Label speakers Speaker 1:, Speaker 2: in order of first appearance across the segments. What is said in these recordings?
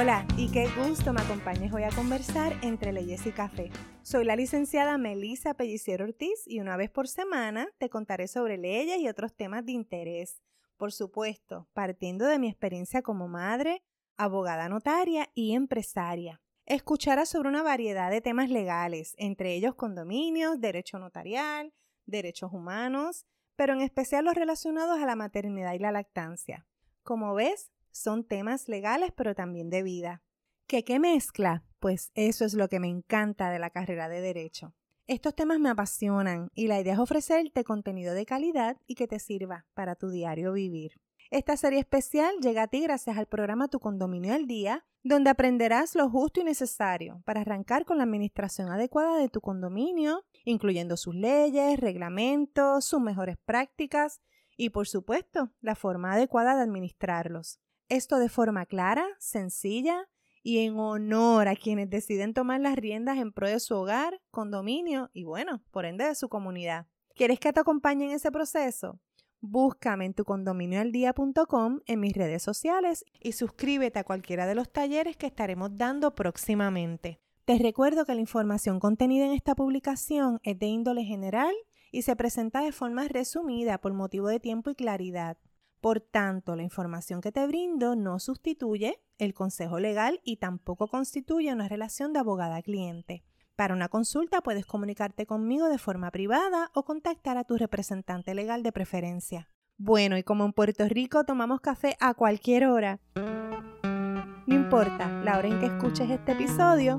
Speaker 1: Hola y qué gusto me acompañes hoy a conversar entre leyes y café. Soy la licenciada Melissa Pelliciero Ortiz y una vez por semana te contaré sobre leyes y otros temas de interés. Por supuesto, partiendo de mi experiencia como madre, abogada notaria y empresaria. Escucharás sobre una variedad de temas legales, entre ellos condominios, derecho notarial, derechos humanos, pero en especial los relacionados a la maternidad y la lactancia. Como ves, son temas legales pero también de vida. ¿Qué qué mezcla? Pues eso es lo que me encanta de la carrera de derecho. Estos temas me apasionan y la idea es ofrecerte contenido de calidad y que te sirva para tu diario vivir. Esta serie especial llega a ti gracias al programa Tu Condominio al Día, donde aprenderás lo justo y necesario para arrancar con la administración adecuada de tu condominio, incluyendo sus leyes, reglamentos, sus mejores prácticas y, por supuesto, la forma adecuada de administrarlos. Esto de forma clara, sencilla y en honor a quienes deciden tomar las riendas en pro de su hogar, condominio y, bueno, por ende de su comunidad. ¿Quieres que te acompañe en ese proceso? Búscame en tu condominioaldía.com en mis redes sociales y suscríbete a cualquiera de los talleres que estaremos dando próximamente. Te recuerdo que la información contenida en esta publicación es de índole general y se presenta de forma resumida por motivo de tiempo y claridad. Por tanto, la información que te brindo no sustituye el consejo legal y tampoco constituye una relación de abogada-cliente. Para una consulta puedes comunicarte conmigo de forma privada o contactar a tu representante legal de preferencia. Bueno, y como en Puerto Rico tomamos café a cualquier hora, no importa la hora en que escuches este episodio,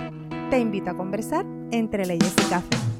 Speaker 1: te invito a conversar entre leyes y café.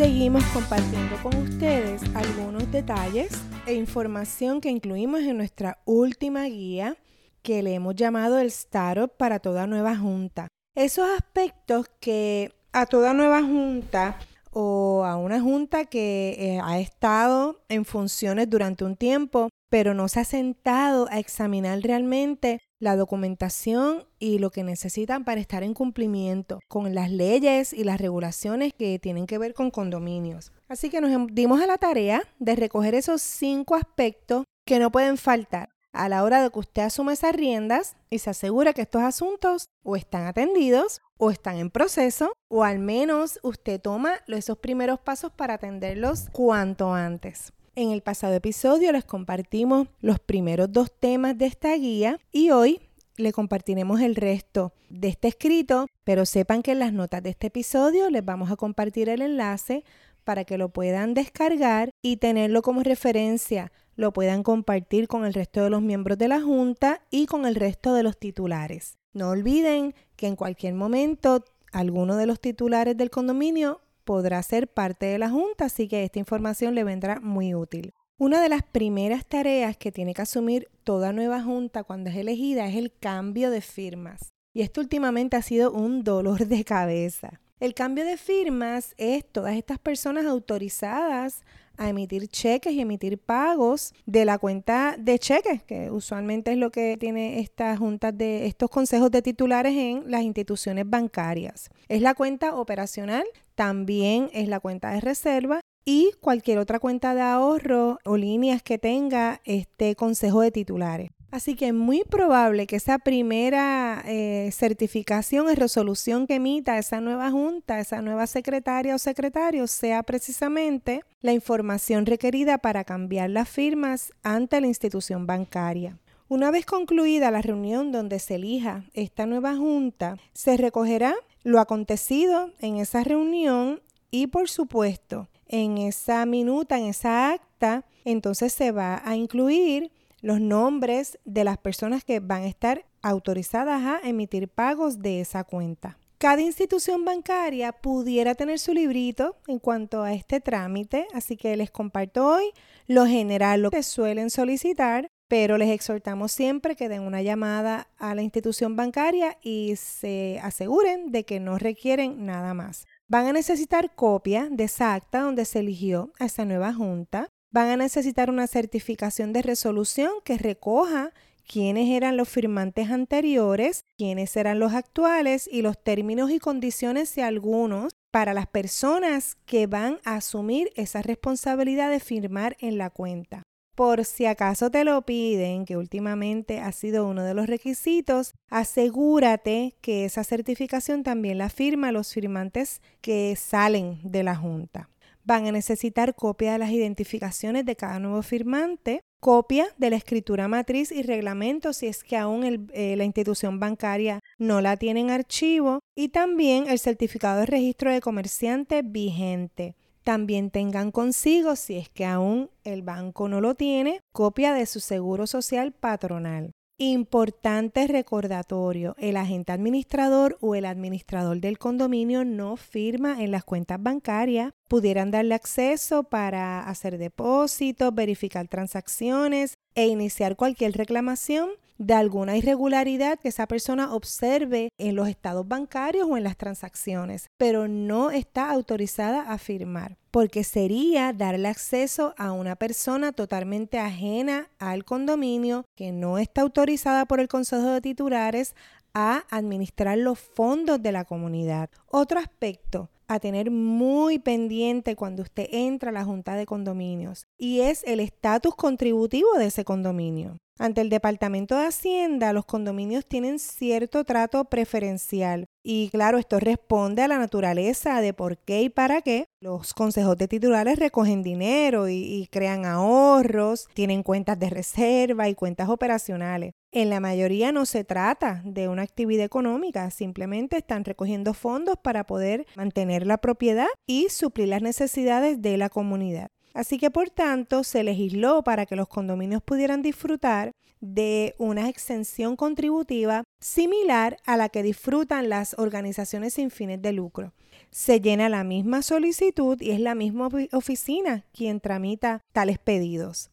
Speaker 1: Seguimos compartiendo con ustedes algunos detalles e información que incluimos en nuestra última guía que le hemos llamado el Startup para toda nueva junta. Esos aspectos que a toda nueva junta o a una junta que eh, ha estado en funciones durante un tiempo, pero no se ha sentado a examinar realmente la documentación y lo que necesitan para estar en cumplimiento con las leyes y las regulaciones que tienen que ver con condominios. Así que nos dimos a la tarea de recoger esos cinco aspectos que no pueden faltar a la hora de que usted asuma esas riendas y se asegura que estos asuntos o están atendidos o están en proceso o al menos usted toma esos primeros pasos para atenderlos cuanto antes. En el pasado episodio les compartimos los primeros dos temas de esta guía y hoy le compartiremos el resto de este escrito, pero sepan que en las notas de este episodio les vamos a compartir el enlace para que lo puedan descargar y tenerlo como referencia, lo puedan compartir con el resto de los miembros de la Junta y con el resto de los titulares. No olviden que en cualquier momento alguno de los titulares del condominio podrá ser parte de la Junta, así que esta información le vendrá muy útil. Una de las primeras tareas que tiene que asumir toda nueva Junta cuando es elegida es el cambio de firmas. Y esto últimamente ha sido un dolor de cabeza. El cambio de firmas es todas estas personas autorizadas a emitir cheques y emitir pagos de la cuenta de cheques, que usualmente es lo que tiene estas juntas de estos consejos de titulares en las instituciones bancarias. Es la cuenta operacional, también es la cuenta de reserva y cualquier otra cuenta de ahorro o líneas que tenga este consejo de titulares. Así que es muy probable que esa primera eh, certificación y resolución que emita esa nueva junta, esa nueva secretaria o secretario, sea precisamente la información requerida para cambiar las firmas ante la institución bancaria. Una vez concluida la reunión donde se elija esta nueva junta, se recogerá lo acontecido en esa reunión y por supuesto en esa minuta, en esa acta, entonces se va a incluir los nombres de las personas que van a estar autorizadas a emitir pagos de esa cuenta. Cada institución bancaria pudiera tener su librito en cuanto a este trámite, así que les comparto hoy lo general, lo que suelen solicitar, pero les exhortamos siempre que den una llamada a la institución bancaria y se aseguren de que no requieren nada más. Van a necesitar copia de esa acta donde se eligió a esa nueva junta, van a necesitar una certificación de resolución que recoja quiénes eran los firmantes anteriores, quiénes eran los actuales y los términos y condiciones, si algunos, para las personas que van a asumir esa responsabilidad de firmar en la cuenta. Por si acaso te lo piden, que últimamente ha sido uno de los requisitos, asegúrate que esa certificación también la firma los firmantes que salen de la Junta. Van a necesitar copia de las identificaciones de cada nuevo firmante, copia de la escritura matriz y reglamento si es que aún eh, la institución bancaria no la tiene en archivo y también el certificado de registro de comerciante vigente. También tengan consigo, si es que aún el banco no lo tiene, copia de su seguro social patronal. Importante recordatorio, el agente administrador o el administrador del condominio no firma en las cuentas bancarias. Pudieran darle acceso para hacer depósitos, verificar transacciones e iniciar cualquier reclamación de alguna irregularidad que esa persona observe en los estados bancarios o en las transacciones, pero no está autorizada a firmar, porque sería darle acceso a una persona totalmente ajena al condominio que no está autorizada por el Consejo de Titulares a administrar los fondos de la comunidad. Otro aspecto a tener muy pendiente cuando usted entra a la junta de condominios y es el estatus contributivo de ese condominio. Ante el Departamento de Hacienda, los condominios tienen cierto trato preferencial y claro, esto responde a la naturaleza de por qué y para qué. Los consejos de titulares recogen dinero y, y crean ahorros, tienen cuentas de reserva y cuentas operacionales. En la mayoría no se trata de una actividad económica, simplemente están recogiendo fondos para poder mantener la propiedad y suplir las necesidades de la comunidad. Así que por tanto se legisló para que los condominios pudieran disfrutar de una exención contributiva similar a la que disfrutan las organizaciones sin fines de lucro. Se llena la misma solicitud y es la misma oficina quien tramita tales pedidos.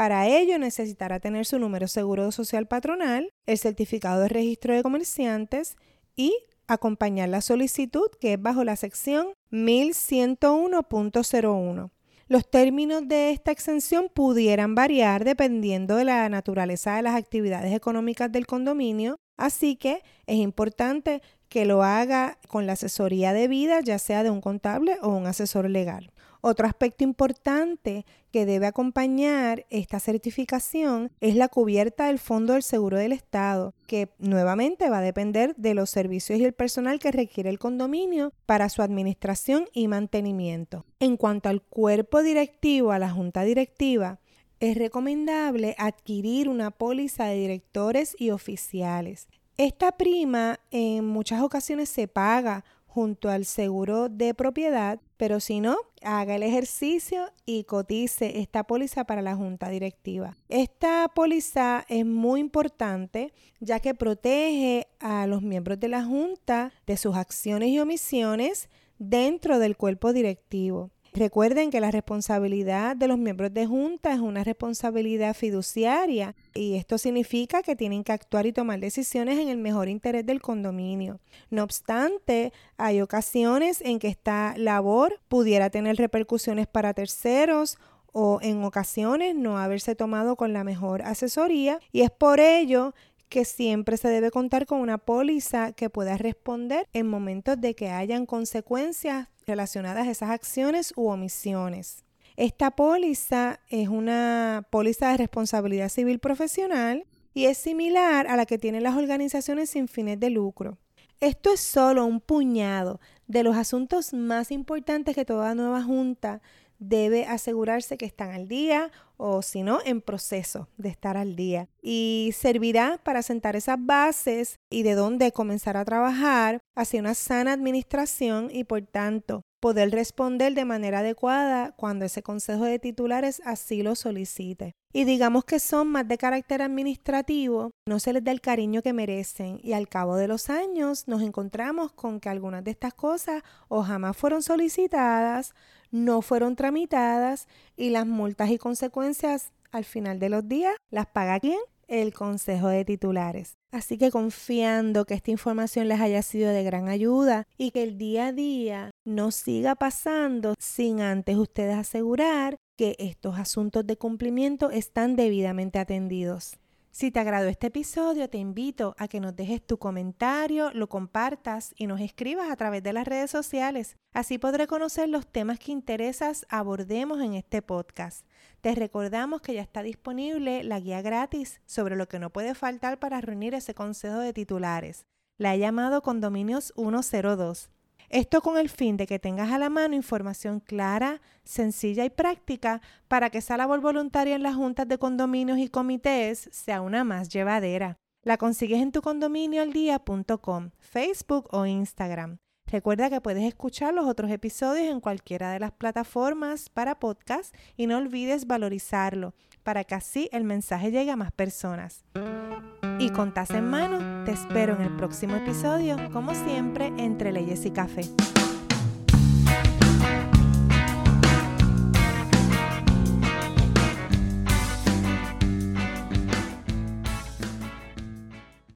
Speaker 1: Para ello necesitará tener su número seguro social patronal, el certificado de registro de comerciantes y acompañar la solicitud que es bajo la sección 1101.01. Los términos de esta exención pudieran variar dependiendo de la naturaleza de las actividades económicas del condominio, así que es importante que lo haga con la asesoría debida, ya sea de un contable o un asesor legal. Otro aspecto importante que debe acompañar esta certificación es la cubierta del Fondo del Seguro del Estado, que nuevamente va a depender de los servicios y el personal que requiere el condominio para su administración y mantenimiento. En cuanto al cuerpo directivo, a la junta directiva, es recomendable adquirir una póliza de directores y oficiales. Esta prima en muchas ocasiones se paga junto al seguro de propiedad, pero si no, haga el ejercicio y cotice esta póliza para la junta directiva. Esta póliza es muy importante ya que protege a los miembros de la junta de sus acciones y omisiones dentro del cuerpo directivo. Recuerden que la responsabilidad de los miembros de junta es una responsabilidad fiduciaria y esto significa que tienen que actuar y tomar decisiones en el mejor interés del condominio. No obstante, hay ocasiones en que esta labor pudiera tener repercusiones para terceros o en ocasiones no haberse tomado con la mejor asesoría y es por ello que siempre se debe contar con una póliza que pueda responder en momentos de que hayan consecuencias relacionadas a esas acciones u omisiones. Esta póliza es una póliza de responsabilidad civil profesional y es similar a la que tienen las organizaciones sin fines de lucro. Esto es solo un puñado de los asuntos más importantes que toda nueva junta debe asegurarse que están al día o si no, en proceso de estar al día. Y servirá para sentar esas bases y de dónde comenzar a trabajar hacia una sana administración y por tanto poder responder de manera adecuada cuando ese consejo de titulares así lo solicite. Y digamos que son más de carácter administrativo, no se les da el cariño que merecen y al cabo de los años nos encontramos con que algunas de estas cosas o jamás fueron solicitadas, no fueron tramitadas y las multas y consecuencias al final de los días las paga quién? El Consejo de Titulares. Así que confiando que esta información les haya sido de gran ayuda y que el día a día no siga pasando sin antes ustedes asegurar que estos asuntos de cumplimiento están debidamente atendidos. Si te agradó este episodio, te invito a que nos dejes tu comentario, lo compartas y nos escribas a través de las redes sociales. Así podré conocer los temas que interesas abordemos en este podcast. Te recordamos que ya está disponible la guía gratis sobre lo que no puede faltar para reunir ese consejo de titulares. La he llamado Condominios 102. Esto con el fin de que tengas a la mano información clara, sencilla y práctica para que esa labor voluntaria en las juntas de condominios y comités sea una más llevadera. La consigues en tu condominioaldía.com, Facebook o Instagram. Recuerda que puedes escuchar los otros episodios en cualquiera de las plataformas para podcast y no olvides valorizarlo para que así el mensaje llegue a más personas. Y con en mano, te espero en el próximo episodio, como siempre, entre leyes y café.